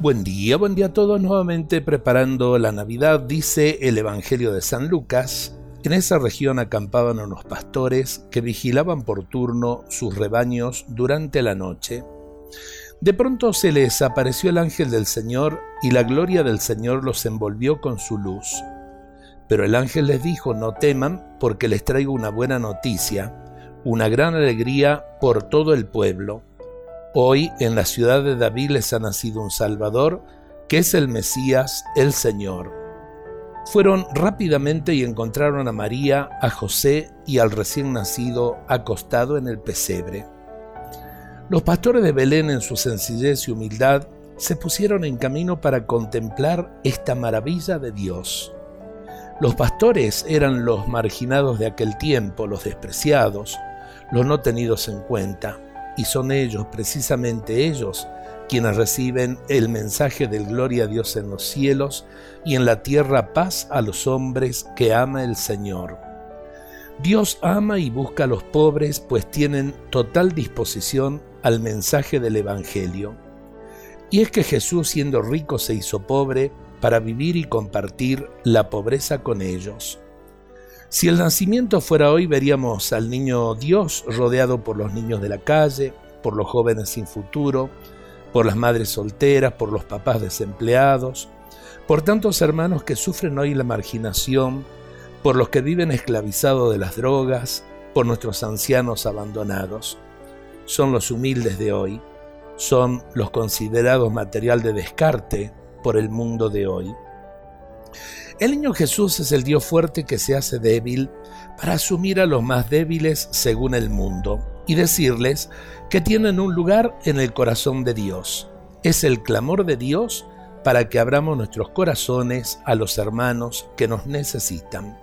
Buen día, buen día a todos. Nuevamente preparando la Navidad, dice el Evangelio de San Lucas. En esa región acampaban unos pastores que vigilaban por turno sus rebaños durante la noche. De pronto se les apareció el ángel del Señor y la gloria del Señor los envolvió con su luz. Pero el ángel les dijo, no teman, porque les traigo una buena noticia, una gran alegría por todo el pueblo Hoy en la ciudad de David les ha nacido un Salvador, que es el Mesías, el Señor. Fueron rápidamente y encontraron a María, a José y al recién nacido acostado en el pesebre. Los pastores de Belén en su sencillez y humildad se pusieron en camino para contemplar esta maravilla de Dios. Los pastores eran los marginados de aquel tiempo, los despreciados, los no tenidos en cuenta y son ellos, precisamente ellos, quienes reciben el mensaje del gloria a Dios en los cielos y en la tierra paz a los hombres que ama el Señor. Dios ama y busca a los pobres, pues tienen total disposición al mensaje del Evangelio. Y es que Jesús, siendo rico, se hizo pobre para vivir y compartir la pobreza con ellos. Si el nacimiento fuera hoy, veríamos al niño Dios rodeado por los niños de la calle, por los jóvenes sin futuro, por las madres solteras, por los papás desempleados, por tantos hermanos que sufren hoy la marginación, por los que viven esclavizados de las drogas, por nuestros ancianos abandonados. Son los humildes de hoy, son los considerados material de descarte por el mundo de hoy. El niño Jesús es el Dios fuerte que se hace débil para asumir a los más débiles según el mundo y decirles que tienen un lugar en el corazón de Dios. Es el clamor de Dios para que abramos nuestros corazones a los hermanos que nos necesitan.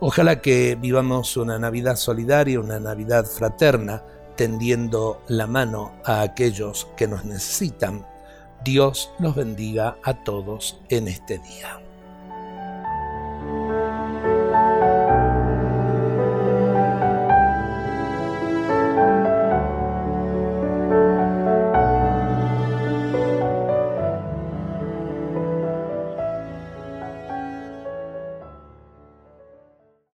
Ojalá que vivamos una Navidad solidaria, una Navidad fraterna, tendiendo la mano a aquellos que nos necesitan. Dios los bendiga a todos en este día.